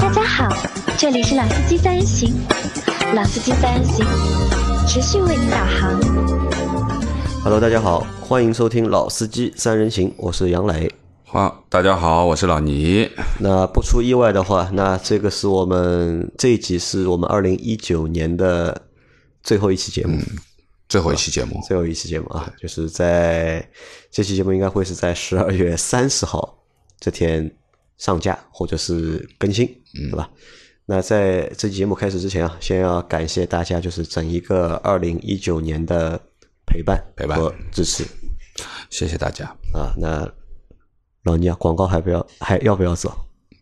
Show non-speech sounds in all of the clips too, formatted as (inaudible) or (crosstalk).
大家好，这里是老司机三人行，老司机三人行持续为您导航。Hello，大家好，欢迎收听老司机三人行，我是杨磊。好，大家好，我是老倪。那不出意外的话，那这个是我们这一集是我们二零一九年的最后一期节目，最后一期节目，最后一期节目啊，就是在这期节目应该会是在十二月三十号这天上架或者是更新，对吧？那在这期节目开始之前啊，先要感谢大家，就是整一个二零一九年的陪伴、陪伴和支持谢谢大家。啊。那老倪啊，广告还不要 (laughs) 还要不要做？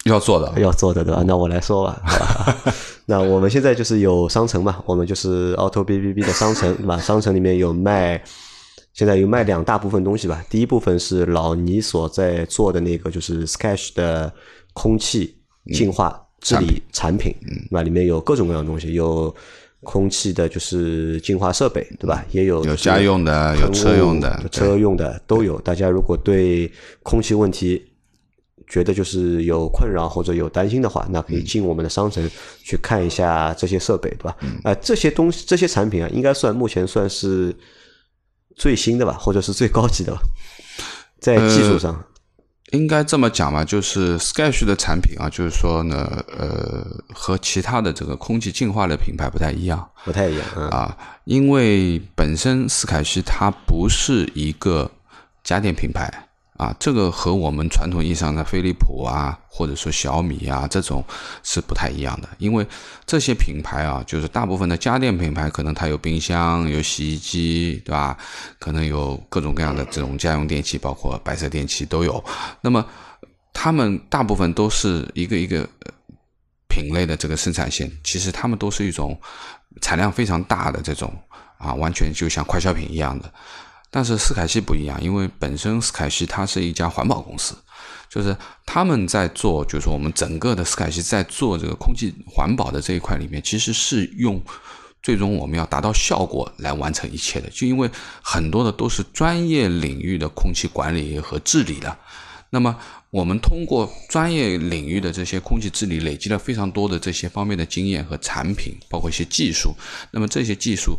要做的，要做的对吧？那我来说吧。(laughs) 好吧那我们现在就是有商城嘛，我们就是 Auto B B B 的商城，对吧？商城里面有卖，现在有卖两大部分东西吧。第一部分是老倪所在做的那个，就是 Sketch 的空气净化治理产品，那里面有各种各样的东西，有空气的就是净化设备，对吧？也有有家用的，有车用的，车用的都有。大家如果对空气问题觉得就是有困扰或者有担心的话，那可以进我们的商城去看一下这些设备，对吧？啊、这些东西这些产品啊，应该算目前算是最新的吧，或者是最高级的吧，在技术上。应该这么讲吧，就是 Sketch 的产品啊，就是说呢，呃，和其他的这个空气净化的品牌不太一样不太一样啊，啊，因为本身斯凯西它不是一个家电品牌啊，这个和我们传统意义上的飞利浦啊，或者说小米啊这种是不太一样的，因为这些品牌啊，就是大部分的家电品牌，可能它有冰箱、有洗衣机，对吧？可能有各种各样的这种家用电器，包括白色电器都有。那么，他们大部分都是一个一个品类的这个生产线，其实他们都是一种产量非常大的这种啊，完全就像快消品一样的。但是斯凯西不一样，因为本身斯凯西它是一家环保公司，就是他们在做，就是说我们整个的斯凯西在做这个空气环保的这一块里面，其实是用最终我们要达到效果来完成一切的，就因为很多的都是专业领域的空气管理和治理的。那么我们通过专业领域的这些空气治理，累积了非常多的这些方面的经验和产品，包括一些技术。那么这些技术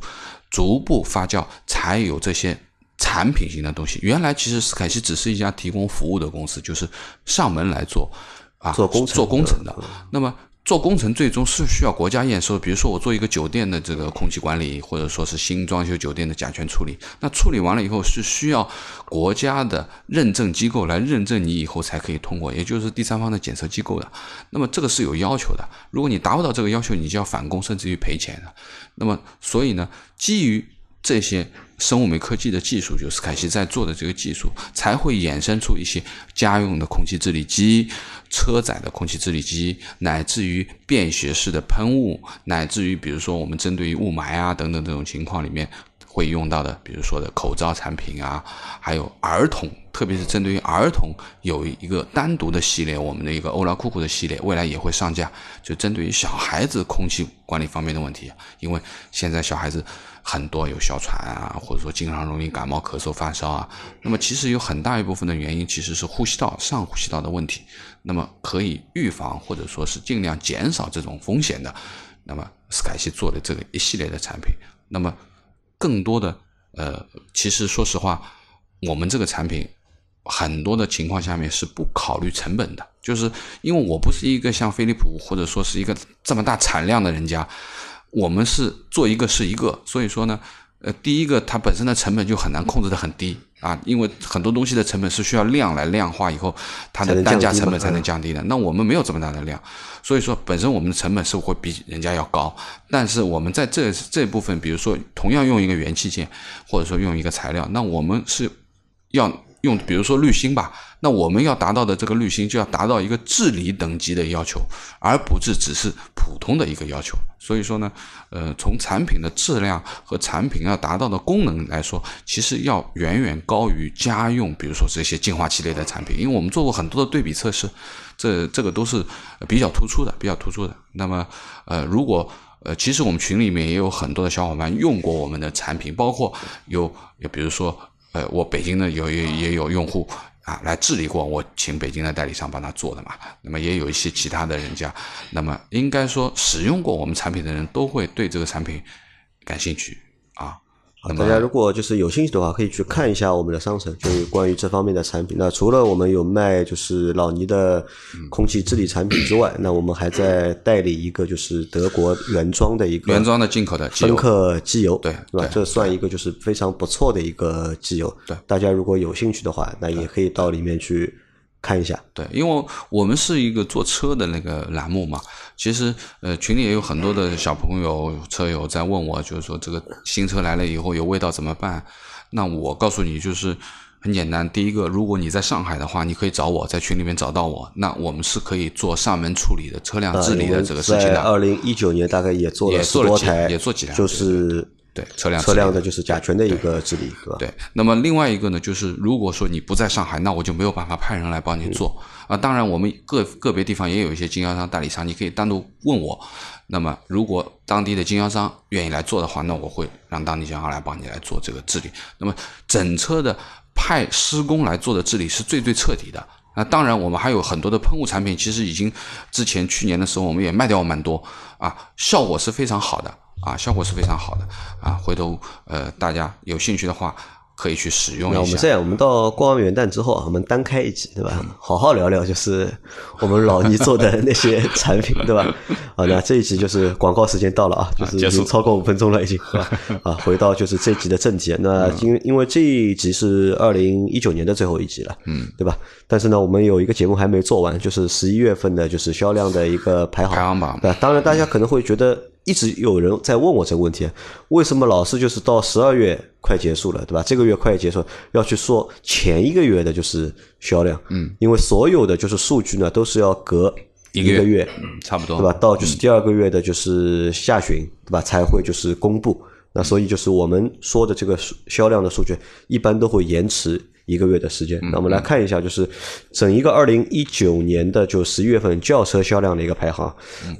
逐步发酵，才有这些产品型的东西。原来其实斯凯西只是一家提供服务的公司，就是上门来做啊，做工程做工程的。那么做工程最终是需要国家验收，比如说我做一个酒店的这个空气管理，或者说是新装修酒店的甲醛处理，那处理完了以后是需要国家的认证机构来认证你以后才可以通过，也就是第三方的检测机构的。那么这个是有要求的，如果你达不到这个要求，你就要返工，甚至于赔钱的。那么所以呢，基于这些生物酶科技的技术，就是凯西在做的这个技术，才会衍生出一些家用的空气治理机、车载的空气治理机，乃至于便携式的喷雾，乃至于比如说我们针对于雾霾啊等等这种情况里面会用到的，比如说的口罩产品啊，还有儿童，特别是针对于儿童有一个单独的系列，我们的一个欧拉酷酷的系列，未来也会上架，就针对于小孩子空气管理方面的问题，因为现在小孩子。很多有哮喘啊，或者说经常容易感冒、咳嗽、发烧啊。那么其实有很大一部分的原因其实是呼吸道上呼吸道的问题。那么可以预防或者说是尽量减少这种风险的。那么斯凯奇做的这个一系列的产品，那么更多的呃，其实说实话，我们这个产品很多的情况下面是不考虑成本的，就是因为我不是一个像飞利浦或者说是一个这么大产量的人家。我们是做一个是一个，所以说呢，呃，第一个它本身的成本就很难控制的很低啊，因为很多东西的成本是需要量来量化以后，它的单价成本才能降低的。那我们没有这么大的量，所以说本身我们的成本是会比人家要高，但是我们在这这部分，比如说同样用一个元器件，或者说用一个材料，那我们是要用，比如说滤芯吧，那我们要达到的这个滤芯就要达到一个治理等级的要求，而不是只是普通的一个要求。所以说呢，呃，从产品的质量和产品要达到的功能来说，其实要远远高于家用，比如说这些净化器类的产品。因为我们做过很多的对比测试，这这个都是比较突出的，比较突出的。那么，呃，如果呃，其实我们群里面也有很多的小伙伴用过我们的产品，包括有比如说。呃，我北京的有也也有用户啊来治理过，我请北京的代理商帮他做的嘛。那么也有一些其他的人家，那么应该说使用过我们产品的人都会对这个产品感兴趣啊。那么大家如果就是有兴趣的话，可以去看一下我们的商城，就是关于这方面的产品。那除了我们有卖就是老倪的空气治理产品之外，那我们还在代理一个就是德国原装的一个原装的进口的芬克机油，对是吧？这算一个就是非常不错的一个机油。对大家如果有兴趣的话，那也可以到里面去看一下。对，因为我们是一个做车的那个栏目嘛，其实呃群里也有很多的小朋友车友在问我，就是说这个新车来了以后有味道怎么办？那我告诉你就是很简单，第一个，如果你在上海的话，你可以找我在群里面找到我，那我们是可以做上门处理的车辆治理的这个事情的。在二零一九年大概也做了也做了几多台，也做几台就是对车辆车辆的就是甲醛的一个治理，对吧？对，那么另外一个呢，就是如果说你不在上海，那我就没有办法派人来帮你做啊。当然，我们个个别地方也有一些经销商、代理商，你可以单独问我。那么，如果当地的经销商愿意来做的话，那我会让当地经销商来帮你来做这个治理。那么，整车的派施工来做的治理是最最彻底的。那当然，我们还有很多的喷雾产品，其实已经之前去年的时候我们也卖掉蛮多啊，效果是非常好的啊，效果是非常好的啊。回头呃，大家有兴趣的话，可以去使用一下。那我们这样，我们到过完元旦之后啊，我们单开一集，对吧？好好聊聊，就是我们老倪做的 (laughs) 那些产品，对吧？好，那这一集就是广告时间到了啊，就是已经超过五分钟了，已经？啊，回到就是这集的正题。那因因为这一集是二零一九年的最后一集了，嗯，对吧？但是呢，我们有一个节目还没做完，就是十一月份的，就是销量的一个排行排行榜对吧？当然，大家可能会觉得。一直有人在问我这个问题，为什么老是就是到十二月快结束了，对吧？这个月快结束，要去说前一个月的就是销量，嗯，因为所有的就是数据呢都是要隔一个个月，差不多对吧？到就是第二个月的就是下旬，对吧？才会就是公布。那所以就是我们说的这个数销量的数据，一般都会延迟一个月的时间。那我们来看一下，就是整一个二零一九年的就十一月份轿车销量的一个排行，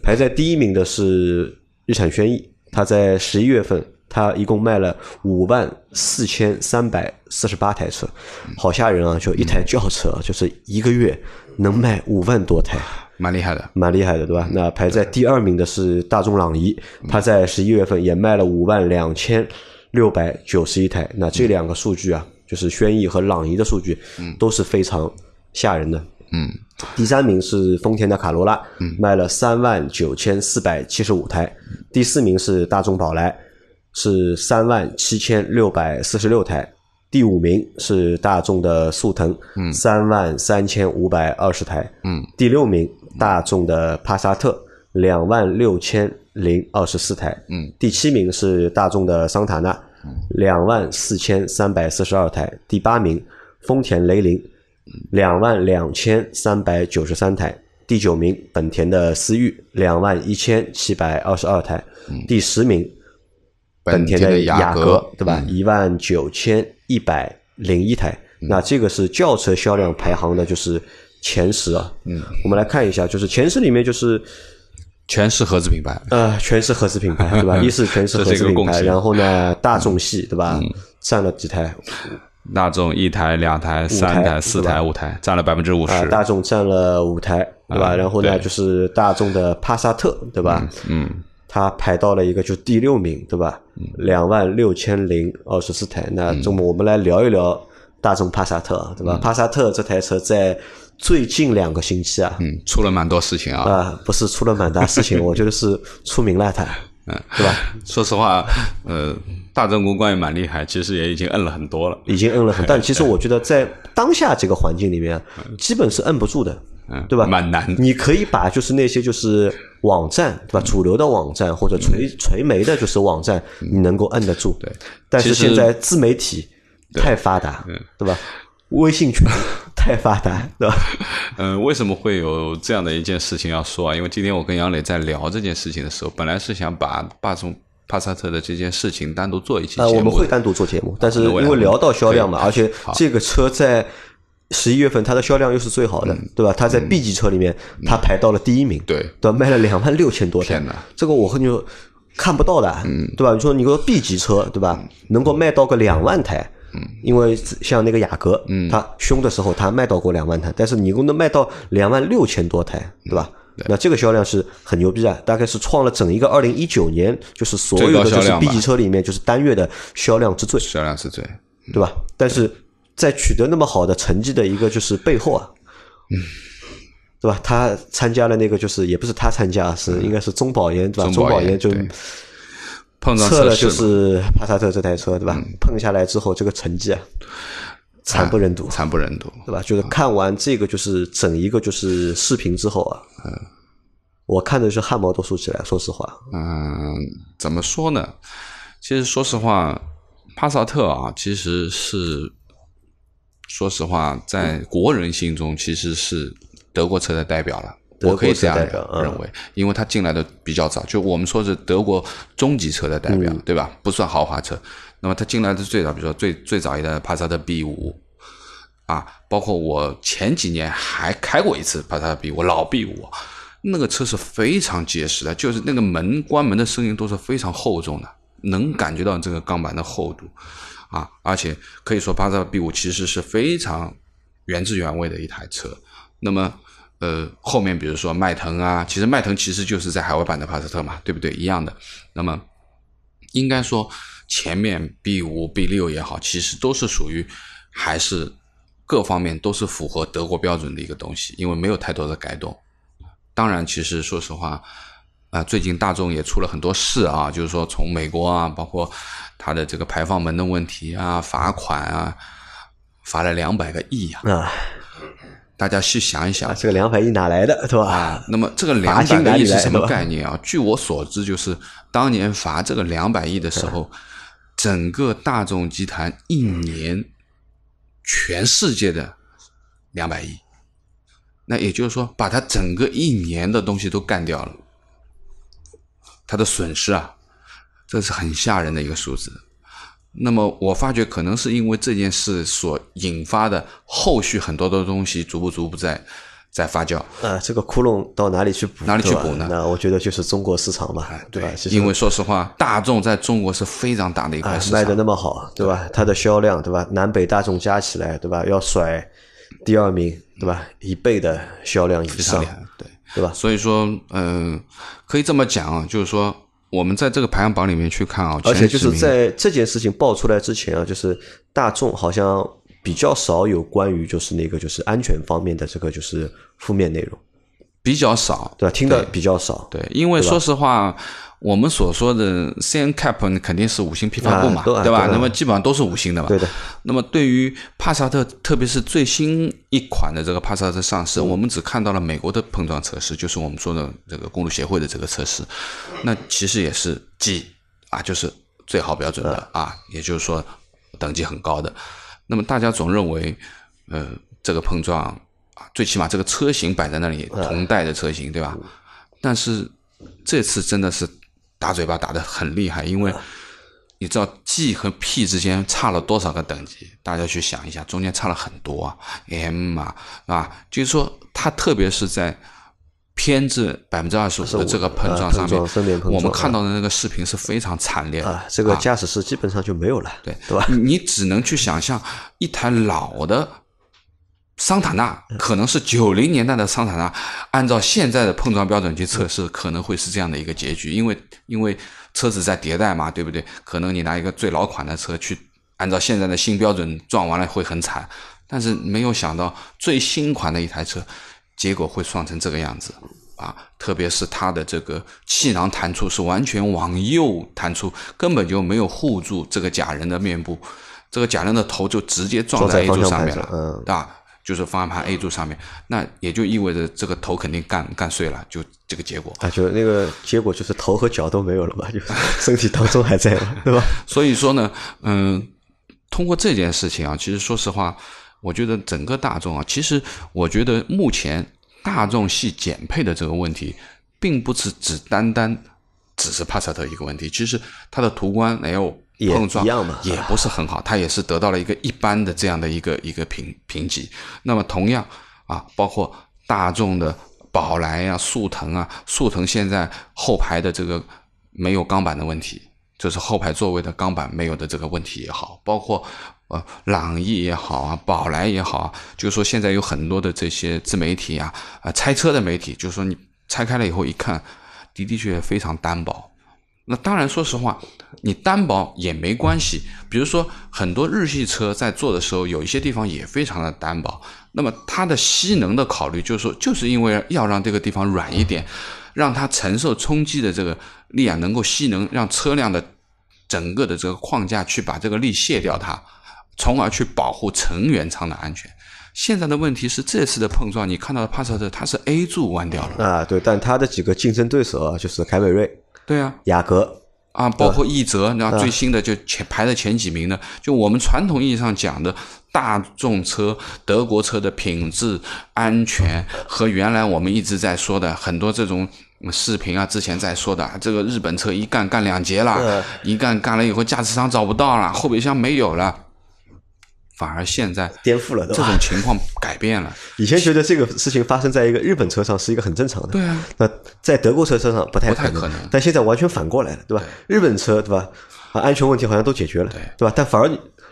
排在第一名的是日产轩逸，它在十一月份。它一共卖了五万四千三百四十八台车，好吓人啊！就一台轿车，就是一个月能卖五万多台，蛮厉害的。蛮厉害的，对吧？那排在第二名的是大众朗逸，它在十一月份也卖了五万两千六百九十一台。那这两个数据啊，就是轩逸和朗逸的数据，都是非常吓人的。嗯，第三名是丰田的卡罗拉，嗯卖了三万九千四百七十五台。第四名是大众宝来，是三万七千六百四十六台。第五名是大众的速腾，三万三千五百二十台。嗯，第六名大众的帕萨特，两万六千零二十四台。嗯，第七名是大众的桑塔纳，两万四千三百四十二台。第八名丰田雷凌，两万两千三百九十三台。第九名本田的思域，两万一千七百二十二台。第十名本田的雅阁，对吧？一万九千一百零一台。那这个是轿车销量排行的，就是前十啊。嗯，我们来看一下，就是前十里面就是全是合资品牌。呃，全是合资品牌，对吧？(laughs) 一是全是合资品牌，然后呢，大众系，对吧？占了几台？大众一台、两台、三台台、四台、五台，占了百分之五啊，十。大众占了五台，对吧？啊然后呢，就是大众的帕萨特，对吧？嗯，它排到了一个就第六名，对吧？两万六千零二十四台。那嗯这么我们来聊一聊大众帕萨特，对吧？帕萨特这台车在最近两个星期啊，嗯，出了蛮多事情啊。啊，不是出了蛮大事情，(laughs) 我觉得是出名了，它，嗯对吧？(laughs) 说实话，呃，大政公关也蛮厉害，其实也已经摁了很多了。已经摁了很，(laughs) 但其实我觉得在当下这个环境里面，基本是摁不住的，嗯，对吧？蛮难。你可以把就是那些就是网站，对吧？主流的网站或者垂垂媒的，就是网站，你能够摁得住。对，但是现在自媒体太发达，对吧？微信群 (laughs) 太发达，对吧？(laughs) 嗯、为什么会有这样的一件事情要说啊？因为今天我跟杨磊在聊这件事情的时候，本来是想把大众帕萨特的这件事情单独做一期节呃，目的。我们会单独做节目，但是因为聊到销量嘛，而且这个车在十一月份它的销量又是最好的，对吧？它在 B 级车里面，它排到了第一名，嗯对对，卖了两万六千多台这个我和你说看不到的，对吧？你说你说 B 级车，对吧？能够卖到个两万台，嗯，因为像那个雅阁，嗯它凶的时候它卖到过两万台，但是你能卖到两万六千多台，对吧？那这个销量是很牛逼啊，大概是创了整一个二零一九年，就是所有的就是 B 级车里面就是单月的销量之最，销量之最。对吧？但是在取得那么好的成绩的一个就是背后啊，嗯，对吧？他参加了那个就是也不是他参加，是应该是中保研对吧？中保研就对碰撞测了就测试嘛是帕萨特这台车对吧？碰下来之后这个成绩啊，惨不忍睹，惨不忍睹。对吧？就是看完这个就是整一个就是视频之后啊，嗯我看的是汗毛都竖起来，说实话，嗯，怎么说呢？其实说实话，帕萨特啊，其实是说实话，在国人心中其实是德国车的代表了。我可以这样认为，因为他进来的比较早，就我们说是德国中级车的代表，嗯对吧？不算豪华车。那么他进来的最早，比如说最最早一代的帕萨特 B 五啊，包括我前几年还开过一次帕萨特 B 五，老 B 五，那个车是非常结实的，就是那个门关门的声音都是非常厚重的，能感觉到这个钢板的厚度啊，而且可以说帕萨特 B 五其实是非常原汁原味的一台车。那么呃，后面比如说迈腾啊，其实迈腾其实就是在海外版的帕萨特嘛，对不对？一样的。那么应该说前面 B 五、B 六也好，其实都是属于还是各方面都是符合德国标准的一个东西，因为没有太多的改动。当然，其实说实话，啊、最近大众也出了很多事啊，就是说从美国啊，包括它的这个排放门的问题啊、罚款啊，罚了两百个亿啊，啊，大家细想一想啊，，这个两百亿哪来的，对吧？啊，那么这个罚两百亿是什么概念啊？据我所知，就是当年罚这个两百亿的时候，整个大众集团一年全世界的两百亿，那也就是说，把它整个一年的东西都干掉了，它的损失啊，这是很吓人的一个数字。那么我发觉可能是因为这件事所引发的后续很多的东西逐步逐步在在发酵，啊，这个窟窿到哪里去补？哪里去补呢那我觉得就是中国市场嘛，对吧？因为说实话，大众在中国是非常大的一块市场，啊卖的那么好，对吧？它的销量，对吧？南北大众加起来，对吧？要甩第二名，对吧？一倍的销量以上对。对吧？所以说，嗯、可以这么讲啊，就是说，我们在这个排行榜里面去看啊，而且就是在这件事情爆出来之前啊，就是大众好像比较少有关于就是那个就是安全方面的这个就是负面内容，比较少，对吧？听的比较少，对，因为说实话，我们所说的 CN Cap 肯定是五星批发部嘛，啊都啊对吧？那么基本上都是五星的嘛。对的。那么对于帕萨特，特别是最新一款的这个帕萨特上嗯市，我们只看到了美国的碰撞测试，就是我们说的这个公路协会的这个测试，那其实也是 G 啊，就是最好标准的啊，也就是说等级很高的。那么大家总认为，呃，这个碰撞啊，最起码这个车型摆在那里，同代的车型，对吧？但是这次真的是打嘴巴打得很厉害，因为你知道 G 和 P 之间差了多少个等级？大家去想一下，中间差了很多啊，M 啊，啊，就是说它特别是在偏至百分之二十五的这个碰撞上面我们看到的那个视频是非常惨烈的啊，这个驾驶室基本上就没有了，对对吧？你你只能去想象一台老的桑塔纳，可能是九零年代的桑塔纳，按照现在的碰撞标准去测试，可能会是这样的一个结局，因为因为车子在迭代嘛，对不对？可能你拿一个最老款的车去按照现在的新标准撞完了会很惨，但是没有想到最新款的一台车，结果会撞成这个样子。啊，特别是它的这个气囊弹出是完全往右弹出，根本就没有护住这个假人的面部，这个假人的头就直接撞撞在 A 柱上面了，对吧？就是方向盘 A 柱上面，那也就意味着这个头肯定干干碎了，就这个结果。啊，就那个结果就是头和脚都没有了嘛，就是 (laughs) 身体当中还在嘛，对吧？(laughs) 所以说呢，嗯，通过这件事情啊，其实说实话，我觉得整个大众啊，其实我觉得目前大众系减配的这个问题，并不是只单单只是帕萨特一个问题，其实它的途观 L 也碰撞一样嘛也不是很好，它也是得到了一个一般的这样的一个一个评评级。那么同样啊，包括大众的宝来啊、速腾啊，速腾现在后排的这个没有钢板的问题，就是后排座位的钢板没有的这个问题也好，包括呃，朗逸也好啊，宝来也好啊，就是说现在有很多的这些自媒体啊，啊，拆车的媒体，就是说你拆开了以后一看，的的确确非常单薄。那当然，说实话，你单薄也没关系。比如说，很多日系车在做的时候，有一些地方也非常的单薄。那么它的吸能的考虑，就是说，就是因为要让这个地方软一点，让它承受冲击的这个力啊，能够吸能，让车辆的整个的这个框架去把这个力卸掉它。从而去保护成员舱的安全。现在的问题是，这次的碰撞，你看到的帕萨特它是 A 柱弯掉了啊，对，但它的几个竞争对手啊，就是凯美瑞，对啊，雅阁啊，包括奕泽，那最新的就前排在前几名的，就我们传统意义上讲的大众车、德国车的品质、安全和原来我们一直在说的很多这种视频啊，之前在说的这个日本车一干干两节了，一干干了以后驾驶舱找不到了，后备箱没有了。反而现在颠覆了，这种情况改变了。(laughs) 以前觉得这个事情发生在一个日本车上是一个很正常的，对啊。那在德国车身上不太可能，但现在完全反过来了，对吧？日本车对吧？啊，安全问题好像都解决了，对吧？但反而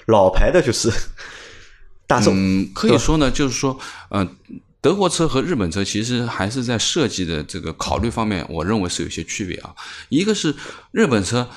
老牌的就是 (laughs) 大众，嗯，可以说呢，就是说，嗯，德国车和日本车其实还是在设计的这个考虑方面，我认为是有些区别啊。一个是日本车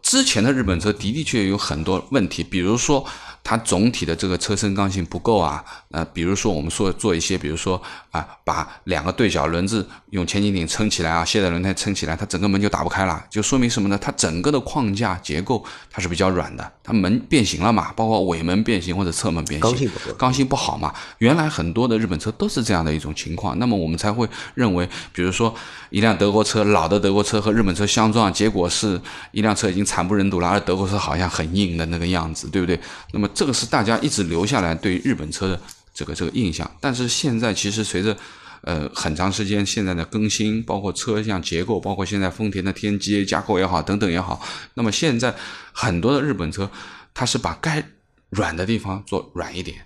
之前的日本车的的确有很多问题，比如说。它总体的这个车身刚性不够啊，呃，比如说我们说做一些，比如说啊，把两个对角轮子用前景顶撑起来啊，卸载轮胎撑起来，它整个门就打不开了，就说明什么呢？它整个的框架结构它是比较软的，它门变形了嘛，包括尾门变形或者侧门变形，刚性不刚性不好嘛。原来很多的日本车都是这样的一种情况，那么我们才会认为，比如说一辆德国车，老的德国车和日本车相撞，结果是一辆车已经惨不忍睹了，而德国车好像很硬的那个样子，对不对？那么这个是大家一直留下来对日本车的这个这个印象，但是现在其实随着呃很长时间现在的更新，包括车辆结构，包括现在丰田的天机架构也好等等也好，那么现在很多的日本车它是把该软的地方做软一点，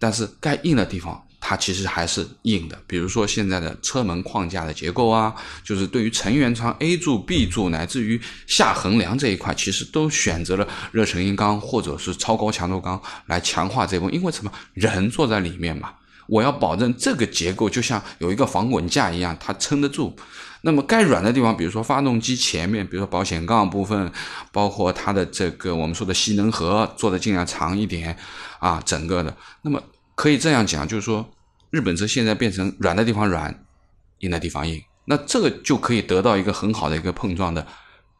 但是该硬的地方。它其实还是硬的，比如说现在的车门框架的结构啊，就是对于成员舱 A 柱、B 柱乃至于下横梁这一块，其实都选择了热成型钢或者是超高强度钢来强化这部分，因为什么？人坐在里面嘛，我要保证这个结构就像有一个防滚架一样，它撑得住。那么该软的地方，比如说发动机前面，比如说保险杠部分，包括它的这个我们说的吸能盒做的尽量长一点啊，整个的，那么。可以这样讲，就是说，日本车现在变成软的地方软，硬的地方硬，那这个就可以得到一个很好的一个碰撞的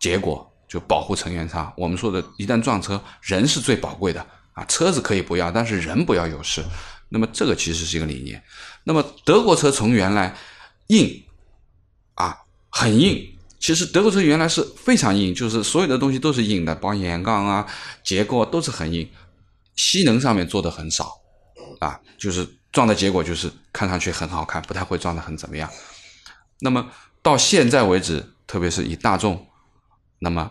结果，就保护成员舱。我们说的，一旦撞车，人是最宝贵的啊，车子可以不要，但是人不要有事。那么这个其实是一个理念。那么德国车从原来硬啊，很硬，其实德国车原来是非常硬，就是所有的东西都是硬的，保险杠啊、结构都是很硬，吸能上面做的很少。啊，就是撞的结果就是看上去很好看，不太会撞的很怎么样。那么到现在为止，特别是以大众，那么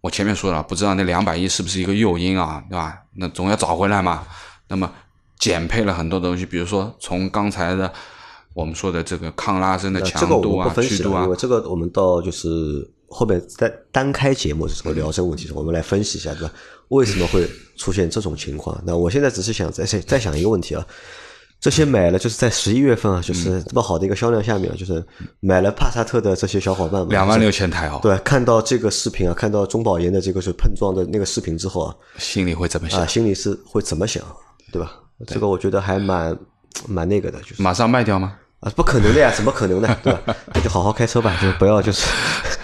我前面说了，不知道那两百亿是不是一个诱因啊，对吧？那总要找回来嘛。那么减配了很多东西，比如说从刚才的我们说的这个抗拉伸的强度啊、曲度啊，因为这个我们到就是后面在单开节目的时候聊这个问题，我们来分析一下，对吧？为什么会出现这种情况？那我现在只是想再再想一个问题啊，这些买了就是在十一月份啊，就是这么好的一个销量下面，就是买了帕萨特的这些小伙伴们，两万六千台哦，对，看到这个视频啊，看到中保研的这个是碰撞的那个视频之后啊，心里会怎么想？心里是会怎么想，对吧？这个我觉得还蛮蛮那个的，就是马上卖掉吗？啊，不可能的呀，怎么可能呢？对吧？那就好好开车吧，就不要就是。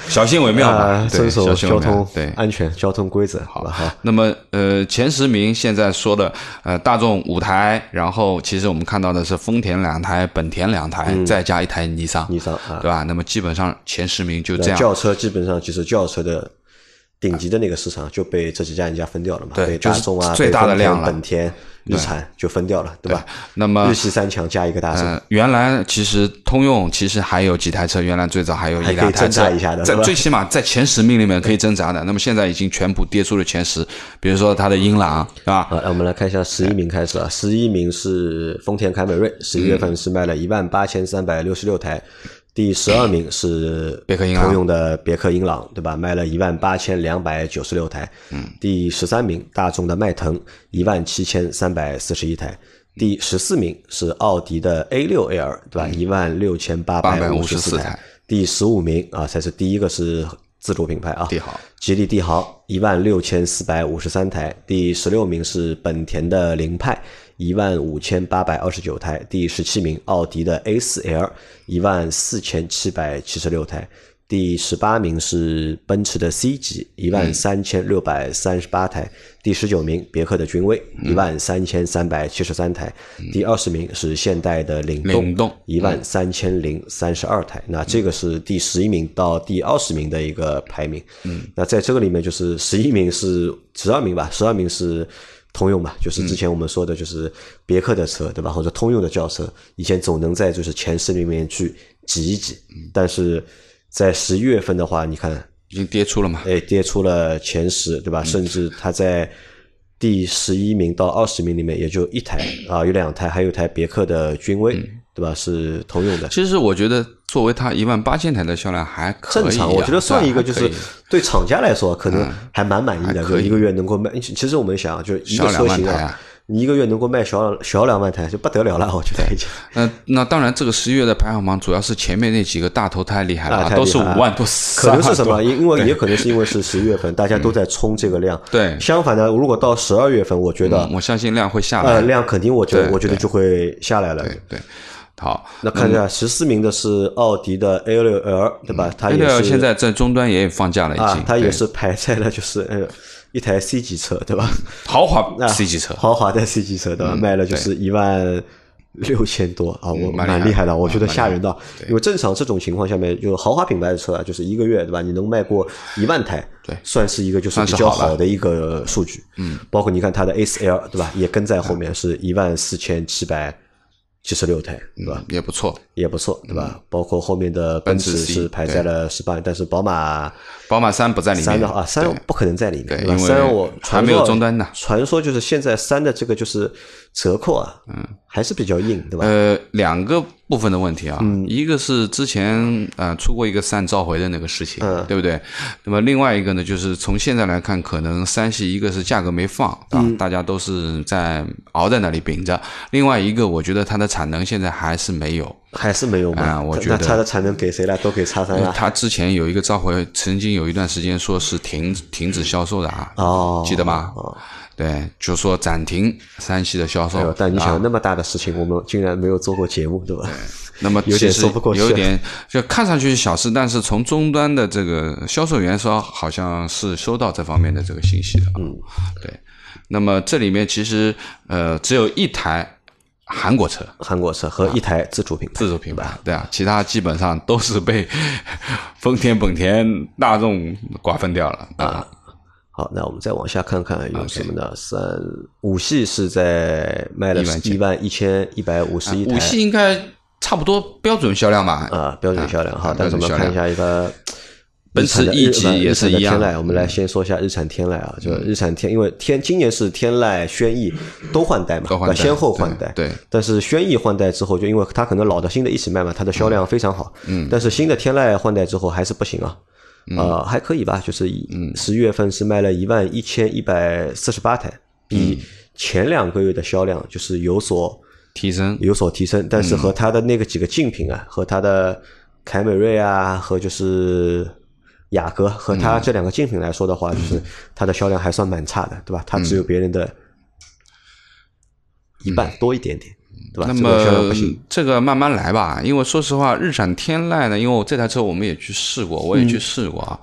小心为妙吧，遵守交通对安全交通规则，好了哈。那么呃，前十名现在说的呃，大众五台，然后其实我们看到的是丰田两台，本田两台，再加一台尼桑，尼桑啊，对吧？那么基本上前十名就这样。轿车基本上其实轿车的顶级的那个市场就被这几家人家分掉了嘛，对，大众啊，最大的量本田。日产就分掉了，对吧？那么日系三强加一个大众，原来其实通用其实还有几台车，原来最早还有一两台车，在最起码在前十名里面可以挣扎的。那么现在已经全部跌出了前十，比如说它的英朗，对吧？好，那我们来看一下十一名开始啊，十一名是丰田凯美瑞，十一月份是卖了一万八千三百六十六台。第十二名是别克英朗通用的别克英朗，对吧？卖了一万八千两百九十六台。嗯。第十三名大众的迈腾，一万七千三百四十一台。第十四名是奥迪的 A 六 L，对吧？一万六千八百五十四台。第十五名啊，才是第一个是自主品牌啊，帝豪，吉利帝豪一万六千四百五十三台。第十六名是本田的凌派一万五千八百二十九台。第十七名奥迪的 A 四 L 一万四千七百七十六台。第十八名是奔驰的 C 级，一万三千六百三十八台。第十九名别克的君威，一万三千三百七十三台。第二十名是现代的领领动一万三千零三十二台。那这个是第十一名到第二十名的一个排名。嗯，那在这个里面，就是十一名是十二名吧，十二名是通用吧，就是之前我们说的，就是别克的车，对吧？或者通用的轿车，以前总能在就是前十里面去挤一挤，但是在十一月份的话，你看已经跌出了嘛？哎，跌出了前十，对吧？甚至它在第十一名到二十名里面也就一台啊，有两台，还有一台别克的君威，对吧？是通用的。其实我觉得，作为它一万八千台的销量还可以、啊，正常，我觉得算一个就是对厂家来说可能还蛮满意的，一个月能够卖。其实我们想，就一销两个车型万台啊你一个月能够卖小小两万台就不得了了，我觉得已经。(laughs) 那那当然，这个十一月的排行榜主要是前面那几个大头太厉害了都是五万多，可能是什么？因因为也可能是因为是十一月份，大家都在冲这个量。对相反呢，如果到十二月份，我觉得嗯我相信量会下来。呃量肯定，我觉得我觉得就会下来了。对对，好，那看一下十四名的是奥迪的 A 六 L，对吧？它 A 六现在在终端也放假了，已经，，啊它也是排在了就是呃一台 C 级车，对吧？豪华啊 C 级车，豪华的 C 级车，对吧？卖了就是一万六千多啊，我嗯蛮厉害的，我啊觉得吓人的。因为正常这种情况下面，就豪华品牌的车啊，就是一个月对吧？你能卖过一万台，对。算是一个就是比较好的。一个数据。嗯，包括你看它的 A 4 L 对吧，也跟在后面是一万四千七百七十六台，对吧？也不错。也不错，对吧？包括后面的奔驰是排在了十八，但是宝马宝马三不在里面，三的啊，三不可能在里面，因为三我还没有终端呢。传说就是现在三的这个就是折扣啊，嗯，还是比较硬，对吧？呃，两个部分的问题啊，嗯。一个是之前呃出过一个三召回的那个事情，嗯。对不对？那么另外一个呢，就是从现在来看，可能三系一个是价格没放啊，嗯。大家都是在熬在那里顶着；另外一个，我觉得它的产能现在还是没有。还是没有嘛？我觉得那它的产能给谁了？都给叉三了。他之前有一个召回，曾经有一段时间说是停停止销售的啊，哦记得吗？哦对，就说暂停三系的销售。哎，但你啊想那么大的事情，我们竟然没有做过节目，对吧？对那么 (laughs) 有点说不过去有一点就看上去是小事，但是从终端的这个销售员说，好像是收到这方面的这个信息的。嗯，对。那么这里面其实呃只有一台韩国车。韩国车和一台自主品牌，自主品牌，对啊，其他基本上都是被 (laughs) 丰田、本田、大众瓜分掉了啊。好，那我们再往下看看有什么呢？三五系是在卖了11,000一万一千一百五十一台，五系应该差不多标准销量吧？啊，标准销量哈啊。但是我们看一下一个奔驰 E 级也是一样天籁，我们来先说一下日产天籁啊，就日产天，因为天今年是天籁、轩逸都换代嘛，都换代先后换代。对对但是轩逸换代之后，就因为它可能老的新的一起卖嘛，它的销量非常好。嗯。但是新的天籁换代之后还是不行啊。嗯呃，还可以吧，就是十一月份是卖了一万一千一百四十八台，嗯比前两个月的销量就是有所提升有所提升，但是和它的那个几个竞品啊，和它的凯美瑞啊，和就是雅阁和它这两个竞品来说的话，就是它的销量还算蛮差的，对吧？它只有别人的一半多一点点，对吧？那么。这个慢慢来吧，因为说实话，日产天籁呢，因为我这台车我们也去试过，我也嗯。去试过啊。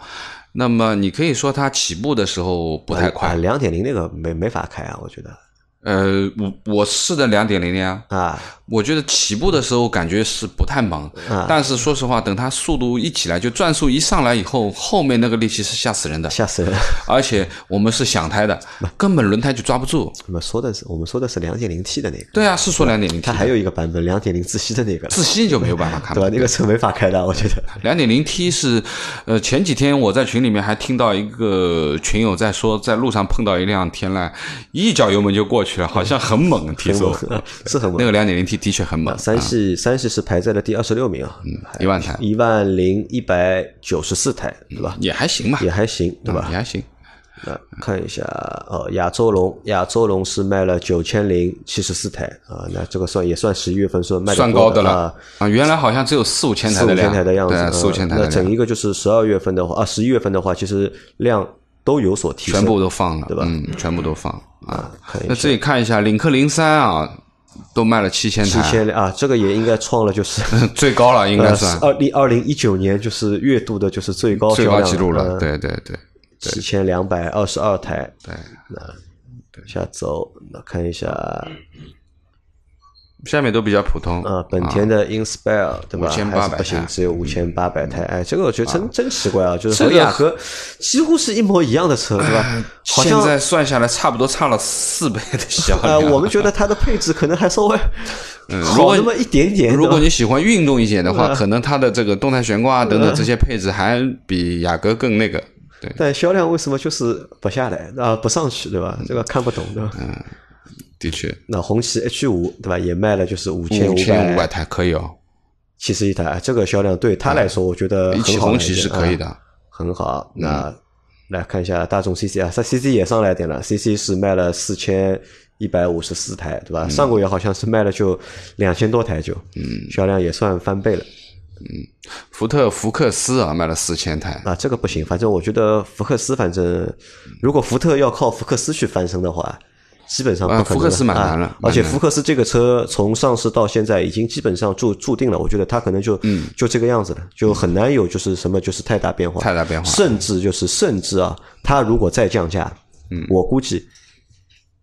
那么你可以说它起步的时候不太快，两点零那个没没法开啊，我觉得。呃，我我试的两点零呀，啊，我觉得起步的时候感觉是不太猛，啊但是说实话，等它速度一起来，就转速一上来以后，后面那个力气是吓死人的，吓死人。而且我们是响胎的，根本轮胎就抓不住。我们说的是我们说的是两点零 T 的那个，对啊，是说两点零它还有一个版本两点零自吸的那个，自吸就没有办法看了对吧？。那个车没法开的，我觉得。两点零 T 是，呃，前几天我在群里面还听到一个群友在说，在路上碰到一辆天籁，一脚油门就过去了，好像很猛，提速。(laughs) 是很猛那个两点零 T 系的确很猛，三系三系是排在了第二十六名啊，一万台，一万零一百九十四台，对吧？也还行吧，也还行，对吧？也还行。那看一下哦，亚洲龙，亚洲龙是卖了九千零七十四台啊，那这个算也算十一月份算卖算高的了啊，原来好像只有四五千台的四五千台的样子，四五千台。那整一个就是十二月份的话啊，十一月份的话，其实量都有所提升，全部都放了，对吧？嗯，全部都放啊。那这里看一下，领克零三啊，都卖了七千台，七千啊，这个也应该创了就是 (laughs) 最高了，应该算。二零二零一九年就是月度的就是最高最高记录了，对对对。七千两百二十二台，对，那往下走，那看一下，下面都比较普通啊。本田的 Inspire 对吧？五千八百不行，只有五千八百台。哎，这个我觉得真真奇怪啊，就是和雅阁几乎是一模一样的车，对吧？现在算下来差不多差了四倍的销量。(laughs) 我们觉得它的配置可能还稍微 (laughs) 好那么一点点。如果你喜欢运动一点的话，可能它的这个动态悬挂等等这些配置还比雅阁更那个。对但销量为什么就是不下来啊？不上去对吧？这个看不懂对吧？嗯，的确。那红旗 H 五对吧？也卖了就是五千五百五百台，可以哦，七十一台。这个销量对他来说，我觉得比红旗是可以的，很好。那来看一下大众 CC 啊，它 CC 也上来点了，CC 是卖了四千一百五十四台对吧？上个月好像是卖了就两千多台就，嗯，销量也算翻倍了。嗯，福特福克斯啊，卖了四千台啊，这个不行。反正我觉得福克斯，反正如果福特要靠福克斯去翻身的话，基本上不可能。福克斯蛮难了，而且福克斯这个车从上市到现在已经基本上注注定了，我觉得它可能就嗯就这个样子了，就很难有就是什么就是太大变化，太大变化。甚至就是甚至啊，它如果再降价，嗯，我估计。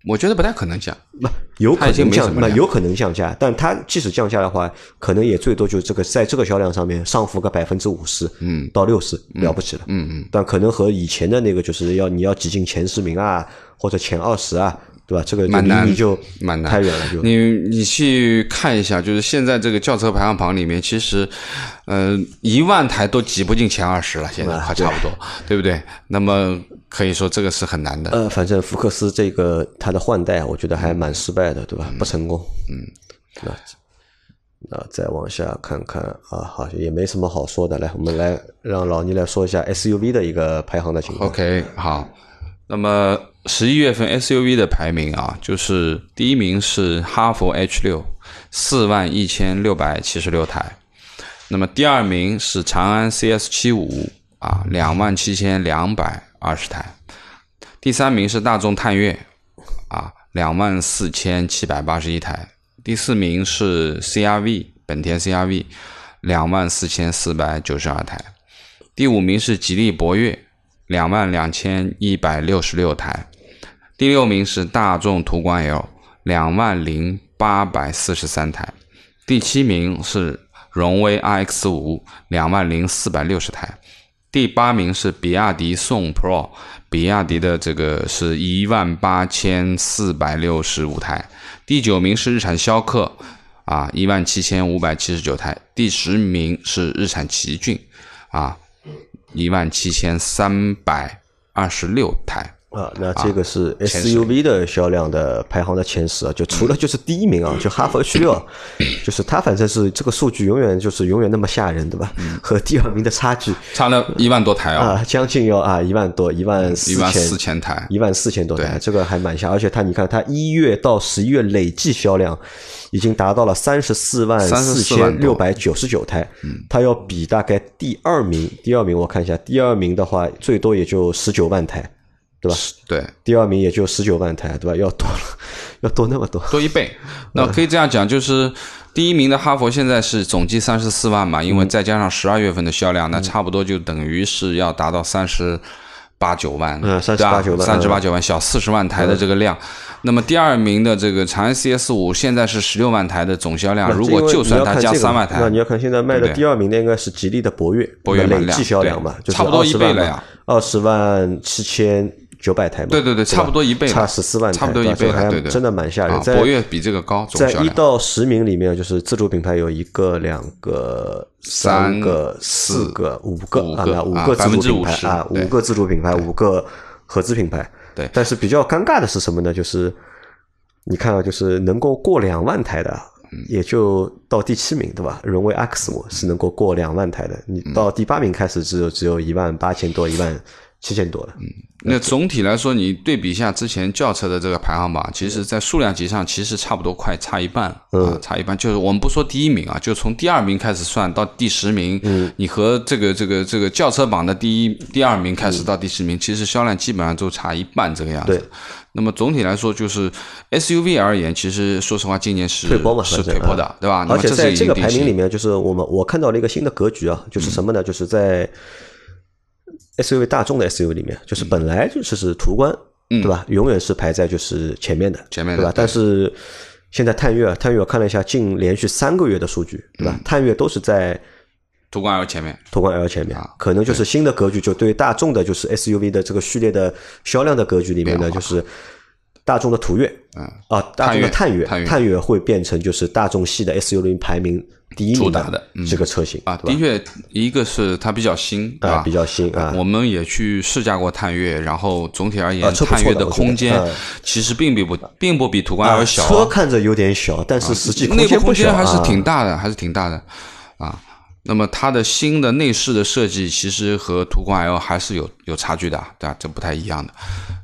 我觉得不太可能降，不有可能降，那有可能降价，但它即使降价的话，可能也最多就这个在这个销量上面上浮个百分之五十，嗯，到六十了不起了，嗯嗯，但可能和以前的那个就是要你要挤进前十名啊，或者前二十啊。对吧？这个蛮难，就蛮难，太远了。就你你去看一下，就是现在这个轿车排行榜里面，其实，呃，一万台都挤不进前二十了，现在还差不多，对不对？那么可以说这个是很难的。呃，反正福克斯这个它的换代，我觉得还蛮失败的，对吧？不成功。嗯，那那再往下看看啊，好像也没什么好说的。来，我们来让老倪来说一下 SUV 的一个排行的情况。OK，好，那么。十一月份 SUV 的排名啊，就是第一名是哈弗 H 六，四万一千六百七十六台。那么第二名是长安 CS 七五啊，两万七千两百二十台。第三名是大众探岳啊，两万四千七百八十一台。第四名是 CRV 本田 CRV，两万四千四百九十二台。第五名是吉利博越，两万两千一百六十六台。第六名是大众途观 L，两万零八百四十三台。第七名是荣威 RX 五，两万零四百六十台。第八名是比亚迪宋 Pro，比亚迪的这个是一万八千四百六十五台。第九名是日产逍客，啊，一万七千五百七十九台。第十名是日产奇骏，啊，一万七千三百二十六台。啊，那这个是 SUV 的销量的排行的前十啊，就除了就是第一名啊，就哈弗 H 六，(coughs) 就是它反正是这个数据永远就是永远那么吓人，对吧？和第二名的差距。差了一万多台啊，将近要啊一万多一万一万四千台，一万四千多台，这个还蛮吓，而且它你看它一月到十一月累计销量已经达到了三十四万四千六百九十九台，它要比大概第二名，第二名我看一下，第二名的话最多也就十九万台。对吧？对，第二名也就十九万台，对吧？要多了，(laughs) 要多那么多，多一倍。(laughs) 那可以这样讲，就是第一名的哈佛现在是总计三十四万嘛，因为再加上十二月份的销量，那差不多就等于是要达到三十八九万，嗯，三十八九万，三十八九万小四十万台的这个量。那么第二名的这个长安 CS 五现在是十六万台的总销量，如果就算它加三万台，那你要看现在卖的第二名的应该是吉利的博越，博越累计销量嘛，就差不多一倍了呀，二十万七千。九百台嘛，对对对，差不多一倍，差十四万台，差不多一倍，还真的蛮吓人。在博越比这个高，在一到十名里面，就是自主品牌有一个、两个、三个、四个、五个啊，五个自主品牌啊，五个自主品牌，五个合资品牌。对，但是比较尴尬的是什么呢？就是你看啊，就是能够过两万台的，也就到第七名，对吧？荣威 X 五是能够过两万台的，你到第八名开始只有只有一万八千多，一万七千多了。嗯那总体来说，你对比一下之前轿车的这个排行榜，其实在数量级上其实差不多快差一半了啊，差一半。就是我们不说第一名啊，就从第二名开始算到第十名，嗯你和这个这个这个轿车榜的第一、第二名开始到第十名，其实销量基本上都差一半这个样子。那么总体来说，就是 SUV 而言，其实说实话，今年是退坡嘛，是退坡的，对吧？而且在这个排名里，面，就是我们我看到了一个新的格局啊，就是什么呢？就是在 SUV 大众的 SUV 里面，就是本来就是是途观，对吧？永远是排在就是前面的，前面对吧？但是现在探岳，探岳我看了一下，近连续三个月的数据，对吧？探岳都是在途观 L 前面，途观 L 前面，可能就是新的格局，就对大众的就是 SUV 的这个序列的销量的格局里面呢，就是大众的途岳，嗯啊，大众的探岳，探岳会变成就是大众系的 SUV 排名第一名主打的这个车型啊，的确，一个是它比较新，对啊，吧？比较新啊，我们也去试驾过探岳，然后总体而言，探岳的空间嗯其实并不不并不比途观啊 L 小啊，车看着有点小，但是实际内部间空间还是啊挺大的，还是挺大的啊。那么它的新的内饰的设计，其实和途观 L 还是有有差距的，对吧？这不太一样的。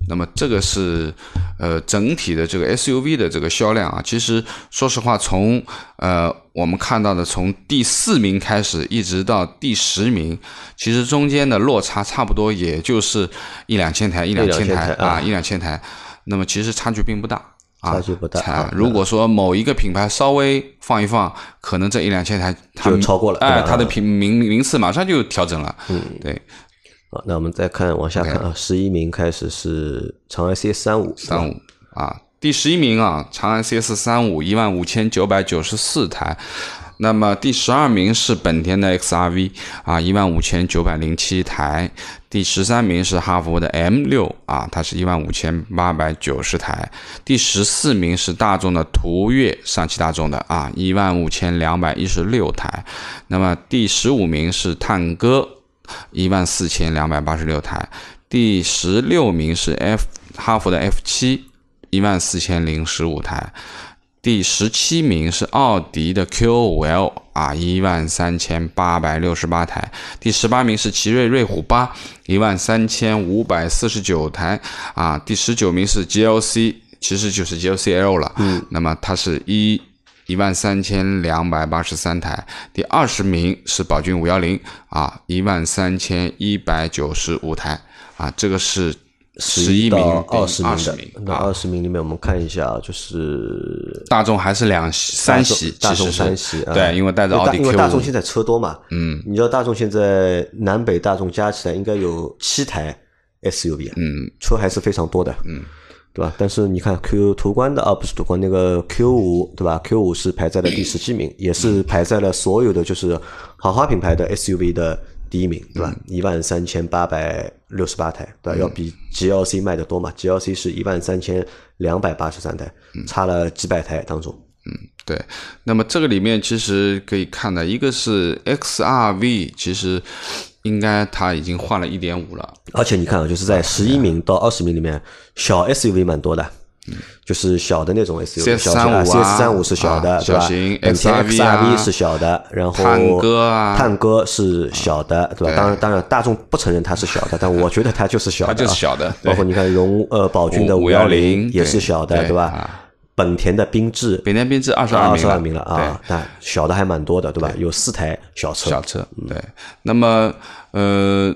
那么这个是呃整体的这个 SUV 的这个销量啊，其实说实话，从呃我们看到的从第四名开始一直到第十名，其实中间的落差差不多也就是一两千台，一两千台台啊啊，一两千台。那么其实差距并不大。啊，差距不大才啊如果说某一个品牌稍微放一放，可能这一两千台它就超过了哎，它的品名名次马上就调整了。嗯，对，好，那我们再看往下看啊，十一名开始是长安 CS 三五三五啊，第十一名啊，长安 CS 三五一万五千九百九十四台。那么第十二名是本田的 XRV 啊，一万五千九百零七台。第十三名是哈弗的 M 六啊，它是一万五千八百九十台。第十四名是大众的途岳，上汽大众的啊，一万五千两百一十六台。那么第十五名是探歌，一万四千两百八十六台。第十六名是 F 哈弗的 F 七，一万四千零十五台。第十七名是奥迪的 Q5L 啊，一万三千八百六十八台。第十八名是奇瑞瑞虎八，一万三千五百四十九台啊。第十九名是 GLC，其实就是 GLC L 了。嗯，那么它是一一万三千两百八十三台。第二十名是宝骏五幺零啊，一万三千一百九十五台啊。这个是十一名到二十名的，名啊。那二十名里面我们看一下啊，就是大众还是两三系，大众三席啊，对，因为带着奥迪因为大众现在车多嘛，嗯，你知道大众现在南北大众加起来应该有七台 SUV 啊，嗯，车还是非常多的，嗯，对吧？但是你看 Q 途观的啊，不是途观那个 Q 五，对吧？Q 五是排在了第十七名，也是排在了所有的就是豪华品牌的 SUV 的第一名，对吧？一万三千八百六十八台，对吧？要比 GLC 卖的多嘛？GLC 是一万三千两百八十三台，差了几百台当中。嗯对，那么这个里面其实可以看到，一个是 XRV，其实应该它已经换了一点五了，而且你看啊，就是在十一名到二十名里面，小 SUV 蛮多的，就是小的那种 SUV，CS 小35啊 CS 三五是小的，啊对吧？小型本田 XRV 啊是小的，然后探戈啊。探戈是小的，对吧？当然，当然，大众不承认它是小的，但我觉得它就是小的啊，(laughs) 它就是小的包括你看荣呃宝骏的五幺510也是小的，对对吧？啊？本田的缤智本田缤智二十二名了，二十二名了啊对，，但小的还蛮多的，对吧？有四台小车，小车，对。那么，呃，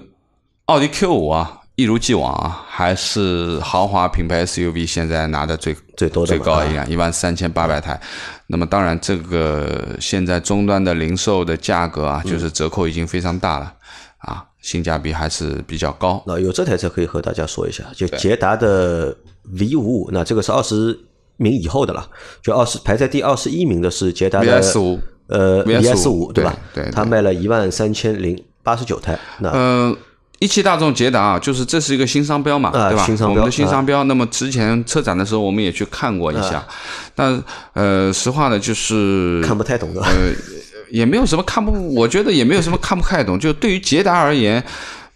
奥迪 Q 五啊，一如既往啊，还是豪华品牌 SUV 现在拿的最最多最高一辆，一万三千八百台。那么，当然，这个现在终端的零售的价格啊，就是折扣已经非常大了啊，性价比还是比较高。那有这台车可以和大家说一下，就捷达的 V 五五，那这个是二十名以后的了，就二十排在第二十一名的是捷达的 VS 五呃 VS5 VS 五对吧？对它卖了一万三千零八十九台，那嗯，一汽大众捷达啊，就是这是一个新商标嘛，啊对吧？新商标我们的新商标。那么之前车展的时候，我们也去看过一下，但呃，实话呢，就是看不太懂的。呃，也没有什么看不，我觉得也没有什么看不太懂。就对于捷达而言，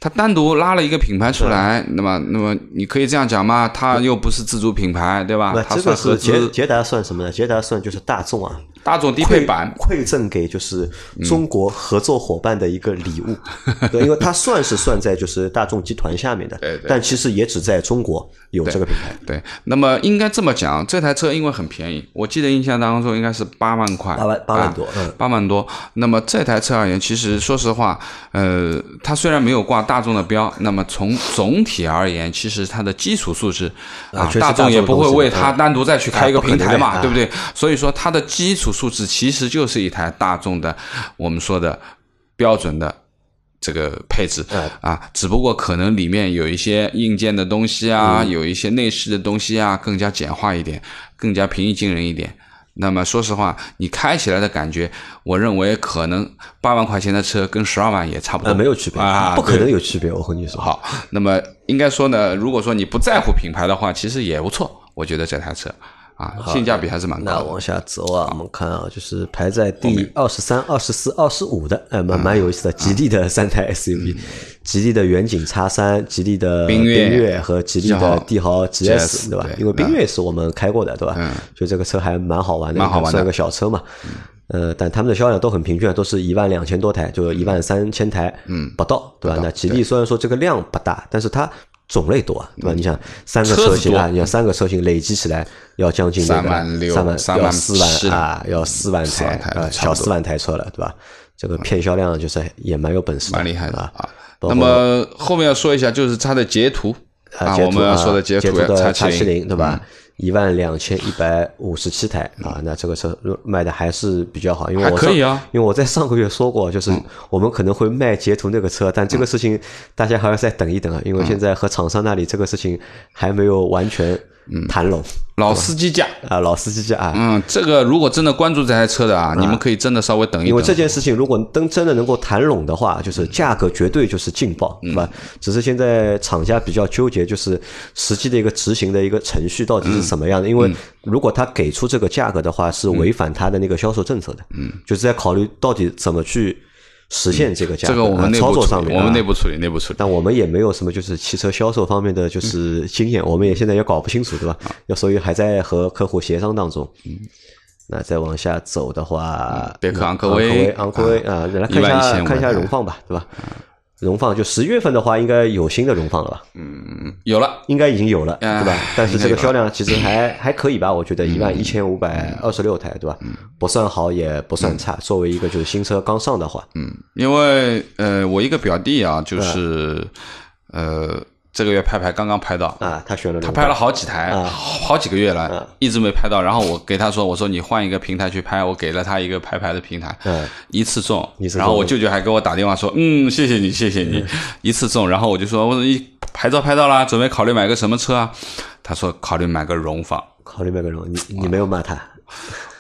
它单独拉了一个品牌出来，那么那么你可以这样讲吗？他又不是自主品牌，对吧那？它这个是算合资捷捷达算什么呢？捷达算就是大众啊，大众低配版。馈赠给就是中国合作伙伴的一个礼物，(laughs) 对，因为它算是算在就是大众集团下面的，对对。但其实也只在中国有这个品牌，对，那么应该这么讲，这台车因为很便宜，我记得印象当中应该是八万块，八万八万啊多嗯。八万多。那么这台车而言，其实说实话，呃，它虽然没有挂大众的标，那么从总体而言，其实它的基础素质啊，大众也不会为它单独再去开一个平台嘛，啊。对不对？所以说它的基础素质其实就是一台大众的我们说的标准的。这个配置嗯啊，只不过可能里面有一些硬件的东西啊，嗯有一些内饰的东西啊，更加简化一点，更加平易近人一点。那么说实话，你开起来的感觉，我认为可能八万块钱的车跟十二万也差不多，啊，没有区别啊，不可能有区别，我和你说，好，那么应该说呢，如果说你不在乎品牌的话，其实也不错。我觉得这台车啊，性价比还是蛮高的。那往下走啊，我们看啊，就是排在第二十三、二十四、二十五的，哎，蛮蛮有意思的。吉利的三台 SUV，吉利的远景 X 三、吉利的缤越越和吉利的帝豪 GS 对吧对？因为缤越是我们开过的，对吧？嗯、就这个车还蛮好玩的，蛮好玩的算个小车嘛。呃，但他们的销量都很平均，都是一万两千多台，就一万三千台，嗯，不到，对吧？那吉利虽然说这个量不大，但是它种类多啊，对吧？你想三个车型啊，你想三个车型累积起来要将近三万六三万3万要四万啊，要四万台啊，小四万台车了，对吧？这个骗销量就是也蛮有本事，蛮厉害的。啊。那么后面要说一下，就是它的截图。啊，我们要说的截图的叉叉七，零对吧？一万两千一百五十七台啊，那这个车卖的还是比较好，因为我上可以啊。因为我在上个月说过，就是我们可能会卖截图那个车，但这个事情大家还要再等一等啊，因为现在和厂商那里这个事情还没有完全谈拢老司机价。啊，老司机价啊，嗯，这个如果真的关注这台车的啊，你们可以真的稍微等一等因为这。件事情，如果真真的能够谈拢的话，就是价格绝对就是劲爆，嗯对吧？只是现在厂家比较纠结，就是实际的一个执行的一个程序到底是什么样的。因为如果他给出这个价格的话，是违反他的那个销售政策的。嗯，就是在考虑到底怎么去实现这个价格。这个我们内啊操部处理，作上面，我们啊内部处理，内部处理。但我们也没有什么就是汽车销售方面的就是经验，我们也现在也搞不清楚，对吧？要所以还在和客户协商当中。那再往下走的话，别克昂科威昂科威啊，来看一下看一下荣放吧，对吧？荣放就十月份的话，应该有新的荣放了吧？嗯有了，应该已经有了，哎对吧？但是这个销量其实还 (laughs) 还可以吧？我觉得一万一千五百二十六台，对吧？不算好也不算差。作为一个就是新车刚上的话，嗯，因为呃，我一个表弟啊，就是呃，这个月拍牌刚刚拍到，啊，他选了他拍了好几台，啊好几个月了，一直没拍到。然后我给他说：“我说你换一个平台去拍。”我给了他一个拍牌的平台，嗯一次中一次。中然后我舅舅还给我打电话说：“嗯，谢谢你，谢谢你，一次中。”然后我就说：“我说你牌照拍到了，准备考虑买个什么车啊？”他说：“考虑买个荣放。”考虑买个荣，你你没有骂他。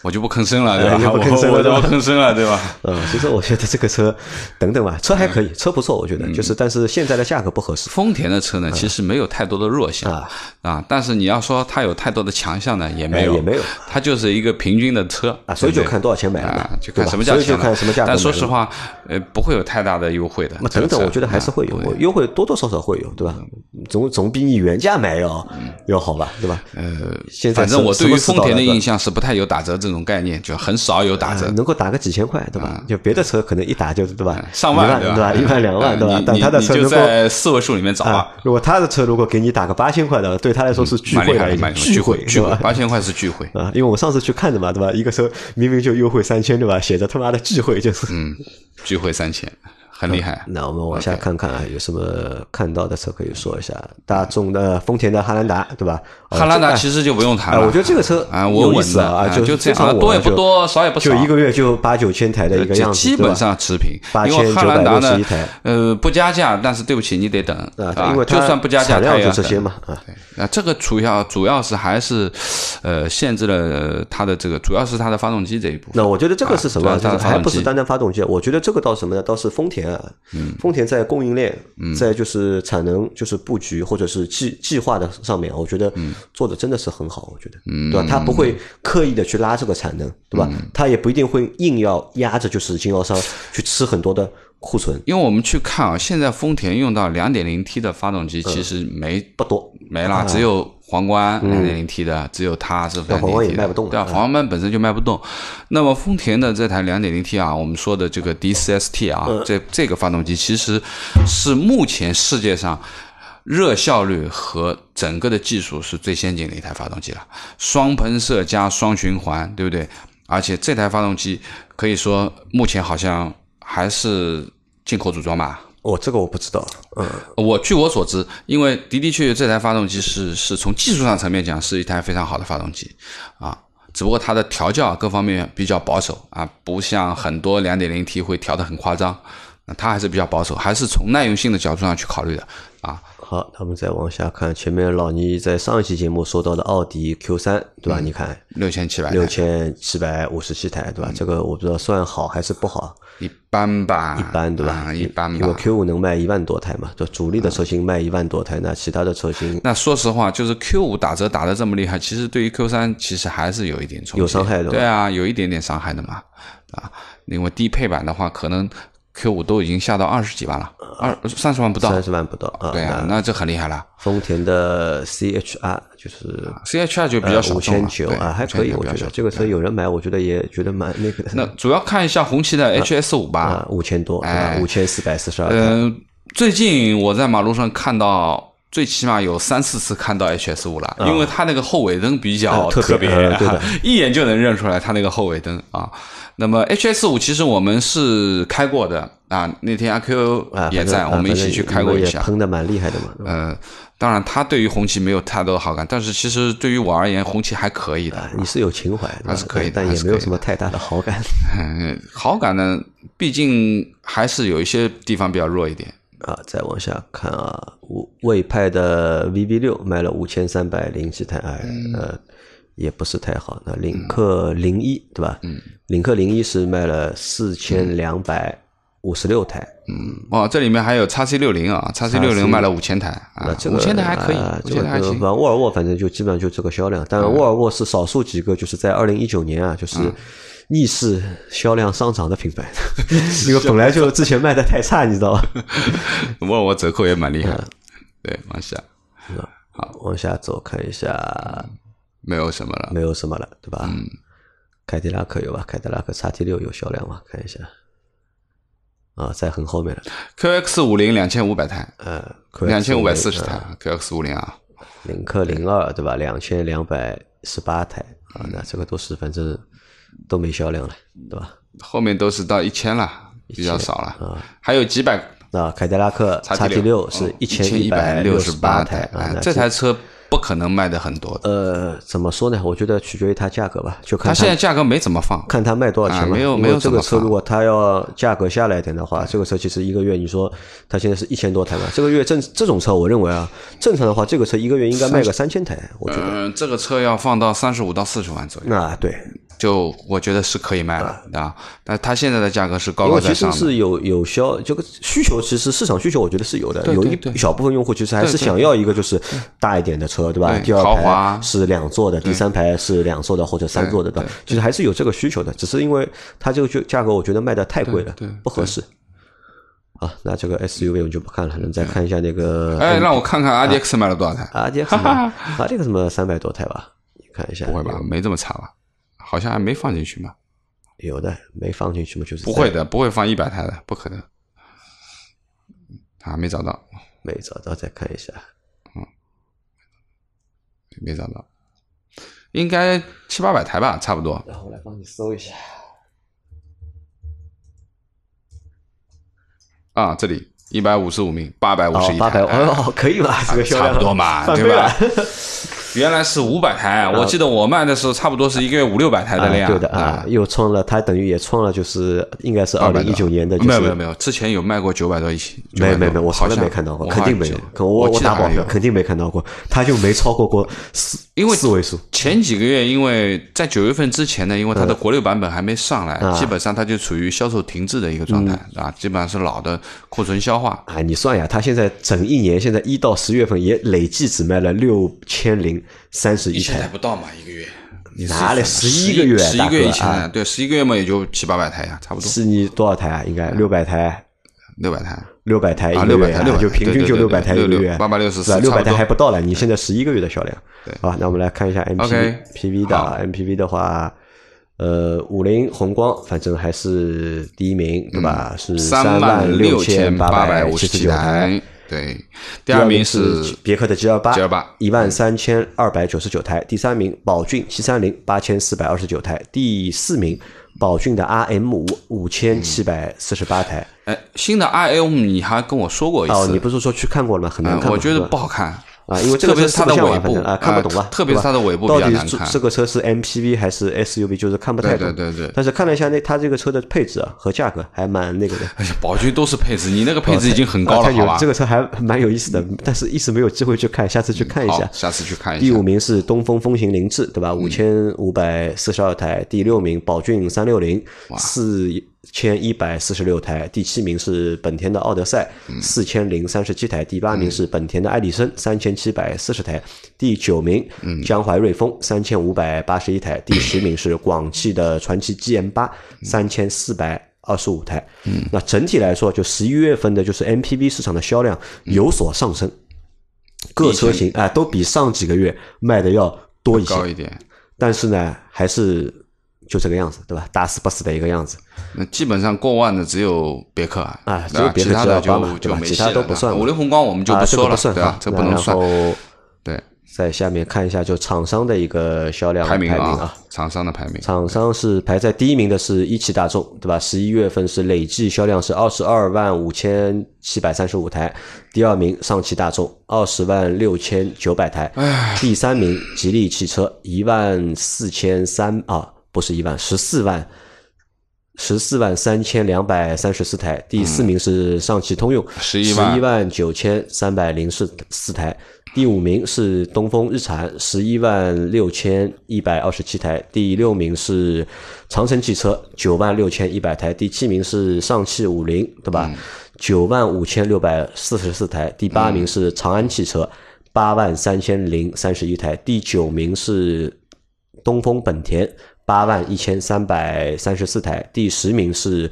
我就不吭声了，对吧？我我就不吭声了，对吧？嗯，其实我觉得这个车，等等吧，车还可以，车不错，我嗯觉得就是，但是现在的价格不合适。丰田的车呢，其实没有太多的弱项啊。啊，但是你要说它有太多的强项呢，也没有，哎也没有。它就是一个平均的车啊，所以就看多少钱买了就看什么价钱了，所以就看什么价格买了。但说实话，呃，不会有太大的优惠的。那等等，我觉得还是会有啊优惠，多多少少会有，对吧？总总比你原价买要要好吧，对吧？呃，现在反正我对于丰田的印象是不太有打折这种概念，就很少有打折啊。能够打个几千块，对吧？就别的车可能一打就是对吧？啊上万对对吧？一万两万对吧？但他的车能够在四位数里面找啊啊，，如果他的车如果给你打个八千块的，对他来说是巨蛮厉害的，惠了，已蛮经巨惠，巨惠对吧，？八千块是聚会。啊，因为我上次去看的嘛，对吧？一个车明明就优惠三千，对吧？写着他妈的聚会，就是。嗯，优惠三千，很厉害。那我们往下看看啊，有什么看到的车可以说一下？大众的丰田的汉兰达，对吧？哦汉兰达其实就不用谈哎，了，我觉得这个车啊，我稳稳的啊，就就这样，多也不多，少也不少，就一个月就八九千台的一个样子，基本上持平。8961因为汉兰达呢台，呃，不加价，但是对不起，你得等啊，因为它就算不加价，产量就这些嘛，啊，那，这个主要主要是还是，呃，限制了它的这个，主要是它的发动机这一部分。那我觉得这个是什么？就是还不是单单发动机，我觉得这个倒什么呢？倒是丰田啊，丰田在供应链，在就是产能就是布局或者是计计划的上面，我觉得做的真的是很好，我觉得，对吧？他不会刻意的去拉这个产能，对吧？他也不一定会硬要压着就是经销商去吃很多的库存，因为我们去看啊，现在丰田用到2.0 T 的发动机其实没不多。没了，只有皇冠两点零 T 的，只有它是皇冠也卖不动，对啊，皇冠本身就卖不动。那么丰田的这台两点零 T 啊，我们说的这个 D 四 ST 啊，这这个发动机其实是目前世界上热效率和整个的技术是最先进的一台发动机了，双喷射加双循环，对不对？而且这台发动机可以说目前好像还是进口组装吧。哦，这个我不知道。嗯，我据我所知，因为的的确确这台发动机是是从技术上层面讲是一台非常好的发动机啊，只不过它的调教各方面比较保守啊，不像很多两点零 T 会调的很夸张，那它还是比较保守，还是从耐用性的角度上去考虑的啊。好，那我们再往下看，前面老倪在上一期节目说到的奥迪 Q 三，对吧？你看六千七百六千七百五十七台，对吧？这个我不知道算好还是不好。一般吧，一般对吧？一般吧。因为 Q 五能卖一万多台嘛，就主力的车型卖一万多台，那其他的车型……那说实话，就是 Q 五打折打的这么厉害，其实对于 Q 三其实还是有一点冲击，有伤害的。对啊，有一点点伤害的嘛，啊，因为低配版的话，可能 Q 五都已经下到二十几万了，二三十万不到，三十万不到啊。对啊，那这很厉害了。丰田的 CHR 就是 CHR 就比较少五千九啊，还可以，我觉得这个车有人买，我觉得也觉得蛮那个。那主要看一下红旗的 (laughs) HS 五吧，五千多，五千四百四十二。嗯，最近我在马路上看到，最起码有三四次看到 HS 五了，因为它那个后尾灯比较特别，(laughs) 一眼就能认出来它那个后尾灯啊。那么 HS 五其实我们是开过的啊，那天阿 Q 也在，我们一起去开过一下，喷的蛮厉害的嘛。嗯。当然，他对于红旗没有太多的好感，但是其实对于我而言，红旗还可以的。你是有情怀，还是可以，但也没有什么太大的好感。(laughs) 好感呢，毕竟还是有一些地方比较弱一点。啊，再往下看啊，魏派的 VV 六卖了五千三百零几台，哎，呃，也不是太好。那领克零一对吧？嗯，领克零一是卖了四千两百。五十六台，嗯，哦，这里面还有叉 C 六零啊，叉 C 六零卖了五千台啊，五千台还可以，五千台还行。沃尔沃反正就基本上就这个销量，但沃尔沃是少数几个就是在二零一九年啊，就是逆势销量上涨的品牌，(laughs) 因为本来就之前卖的太差，你知道吧？沃尔沃折扣也蛮厉害，对，往下，好，往下走看一下，没有什么了，没有什么了，对吧？嗯，凯迪拉克有吧？凯迪拉克叉 T 六有销量吗？看一下。啊，在很后面了。QX 五零两千五百台，呃，两千五百四十台。QX 五零啊，领克零二对吧？两千两百十八台啊，那这个都是反正都没销量了，对吧？后面都是到一千了，比较少了啊。还有几百啊，凯迪拉克叉 T 六是一千一百六十八台啊，这台车。不可能卖的很多。呃，怎么说呢？我觉得取决于它价格吧，就看它现在价格没怎么放，看它卖多少钱嘛。没有没有这个车，如果它要价格下来一点的话，这个车其实一个月，你说它现在是一千多台嘛？这个月正这种车，我认为啊，正常的话，这个车一个月应该卖个三千台。我觉得，嗯，这个车要放到三十五到四十万左右。啊，对。就我觉得是可以卖了啊，但它现在的价格是高高在上。其实是有有销这个需求，其实市场需求我觉得是有的，有一小部分用户其实还是想要一个就是大一点的车，对吧？第二排是两座的，第三排是两座的或者三座的，对吧？其实还是有这个需求的，只是因为它这个就价格我觉得卖的太贵了，不合适。啊，那这个 SUV 我们就不看了，你再看一下那个。哎，让我看看 RDX 卖了多少台？RDX，RDX 什么三百多台吧？你看一下。不会吧？没这么差吧？好像还没放进去嘛？有的没放进去嘛？就是不会的，不会放一百台的，不可能。啊，没找到，没找到，再看一下。嗯，没找到，应该七八百台吧，差不多。然后我来帮你搜一下。啊，这里一百五十五名，八百五十一台，哦，可以吧？这个差不多嘛，(laughs) 对吧？原来是五百台，我记得我卖的时候差不多是一个月五六百台的量。对的啊，又创了，它等于也创了，就是应该是二零一九年的。没有没有没有，之前有卖过九百多一起。没有没有没有，我从来没看到过，肯定没有。我我打保票，肯定没看到过，它就没超过过四，因为四位数。前几个月，因为在九月份之前呢，因为它的国六版本还没上来，基本上它就处于销售停滞的一个状态啊，基本上是老的库存消化。啊，你算呀，它现在整一年，现在一到十月份也累计只卖了六千零。三十一台不到嘛，一个月，哪里？十一个月？十一个月以前，对，十一个月嘛，也就七八百台呀，差不多。是你多少台啊？应该六百台，六百台。六百台一啊个月600台就平均就六百台一个月，八百六十四？六百台还不到了，你现在十一个月的销量。对。好吧，那我们来看一下 OK，MPV 的 MPV 的话，呃，五菱宏光反正还是第一名，对吧？是嗯三万万六千八百五十七七十九台，对，第第二二名是是别克的 G 二八，G 二八一万三千二百九十九台，第三名宝骏七三零八千四百二十九台，第四名宝骏的 RM 五五千七百四十八台。哎，新的 R M 你还跟我说过一次，哦，你不是说去看过了吗？很难看，嗯我觉得不好看啊，因为这个车是它的尾部啊看不懂啊呃，特别是它的尾部比到底这个车是 MPV 还是 SUV，就是看不太懂。对对对对但是看了一下那它这个车的配置啊和价格还蛮那个的。哎呀，宝骏都是配置，你那个配置已经很高了，好吧？这个车还蛮有意思的，但是一直没有机会去看，下次去看一下好，。下次去看一下。第五名是东风风行凌志，对吧？五千五百四十二台。第六名宝骏三六零，四千一百四十六台。第七名是本田的奥德赛，四千零三十七台。第八名是本田的艾力绅，三千七百四十台。第九名江淮瑞风，三千五百八十一台。(coughs) 第十名是广汽的传祺 GM 八，三千四百。二十五台，那整体来说，就十一月份的，就是 MPV 市场的销量有所上升，各车型啊、都比上几个月卖的要多一些，高一点，但是呢，还是就这个样子，对吧？打死不死的一个样子。那基本上过万的只有别克啊，啊只有别克其他的 G28 嘛就就没对吧其他都不算五菱宏光我们就不，说了，个算对吧啊？这不能算。后对，在下面看一下，就厂商的一个销量排名名啊，厂商的排名。厂商是排在第一名的是一汽大众，对吧？十一月份是累计销量是二十二万五千七百三十五台，第二名上汽大众二十万六千九百台，第三名吉利汽车一万四千三啊，不是一万十四万。十四万三千两百三十四台，第四名是上汽通用，十一万一万九千三百零四四台，第五名是东风日产，十一万六千一百二十七台，第六名是长城汽车，九万六千一百台，第七名是上汽五菱，对吧？九万五千六百四十四台，第八名是长安汽车，八万三千零三十一台，第九名是东风本田八万一千三百三十四台，第十名是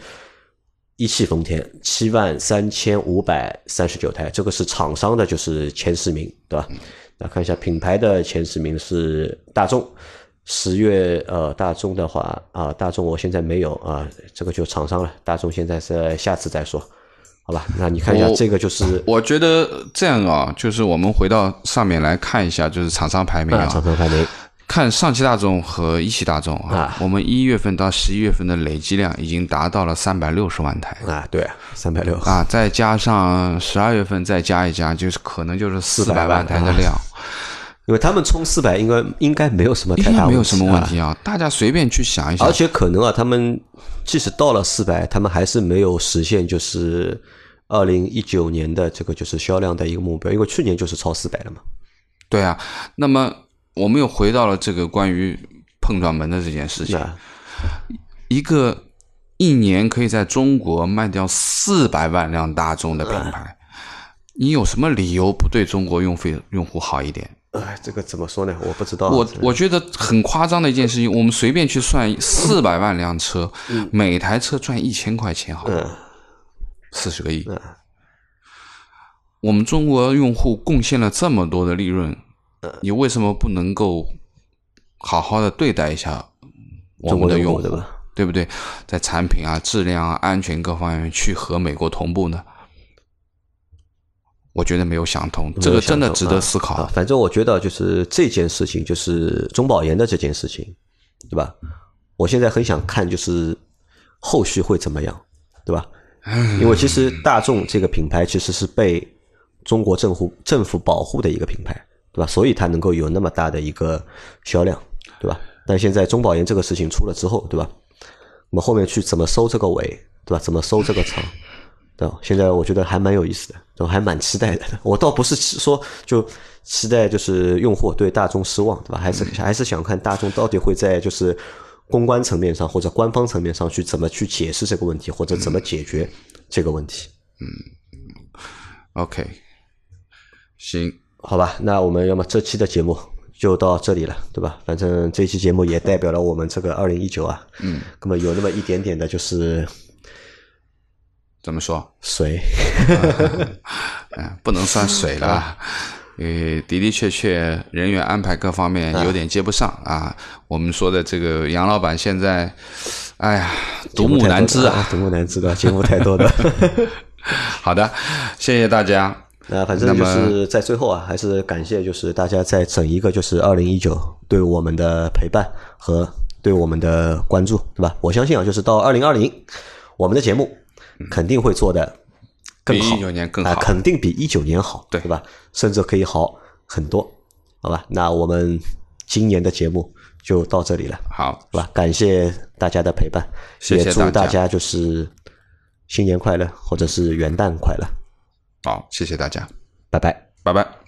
一汽丰田七万三千五百三十九台，这个是厂商的，就是前十名，对吧？那看一下品牌的前十名是大众，十月呃大众的话啊、大众我现在没有啊、这个就厂商了，大众现在是下次再说，好吧？那你看一下这个就是我觉得这样啊，就是我们回到上面来看一下，就是厂商排名啊厂啊，商排名看上汽大众和一汽大众啊啊，我们一月份到十一月份的累计量已经达到了三百六十万台啊，对，三百六啊，再加上十二月份再加一加，就是可能就是四400百万台的啊量，(laughs) 因为他们冲四百应该应该没有什么太大该没有什么问啊题啊。大家随便去想一想而，且可能啊，他们即使到了四百，他们还是没有实现就是二零一九年的这个就是销量的一个目标，因为去年就是超四百了嘛。对啊。那么我们又回到了这个关于碰撞门的这件事情，一个一年可以在中国卖掉四百万辆大众的品牌，你有什么理由不对中国用户用户好一点？哎，这个怎么说呢？我不知道。我我觉得很夸张的一件事情，我们随便去算四百万辆车，每台车赚一千块钱，好嗯四十个亿。我们中国用户贡献了这么多的利润，你为什么不能够好好的对待一下我中国们的用户，用户对吧？对不对？在产品啊、质量啊、安全各方面去和美国同步呢？我觉得没有想通，这个真的值得思考。啊。反正我觉得就是这件事情，就是中保研的这件事情，对吧？我现在很想看，就是后续会怎么样，对吧？因为其实大众这个品牌其实是被中国政府政府保护的一个品牌，对吧？所以它能够有那么大的一个销量，对吧？但现在中保研这个事情出了之后，对吧？我们后面去怎么收这个尾，对吧？怎么收这个场？对吧，现在我觉得还蛮有意思的，我还蛮期待的。我倒不是说就期待就是用户对大众失望，对吧？还是还是想看大众到底会在就是公关层面上或者官方层面上去怎么去解释这个问题，或者怎么解决这个问题。嗯 OK，行，好吧，那我们要么这期的节目就到这里了，对吧？反正这期节目也代表了我们这个二零一九啊，嗯，那么有那么一点点的就是怎么说？水，嗯，(laughs) 不能算水了。呃，的的确确，人员安排各方面有点接不上啊。我们说的这个杨老板现在，哎呀，独木难支啊，独木难支的节目太多的。(laughs) 好的，谢谢大家。那反正就是在最后啊，还是感谢就是大家在整一个就是二零一九对我们的陪伴和对我们的关注，对吧？我相信啊，就是到二零二零，我们的节目肯定会做的更好，比一九年更好，肯定比一九年好，对对吧？甚至可以好很多，好吧？那我们今年的节目就到这里了，好，是吧？感谢大家的陪伴，谢谢也祝大家就是新年快乐，或者是元旦快乐。好，谢谢大家，拜拜，拜拜。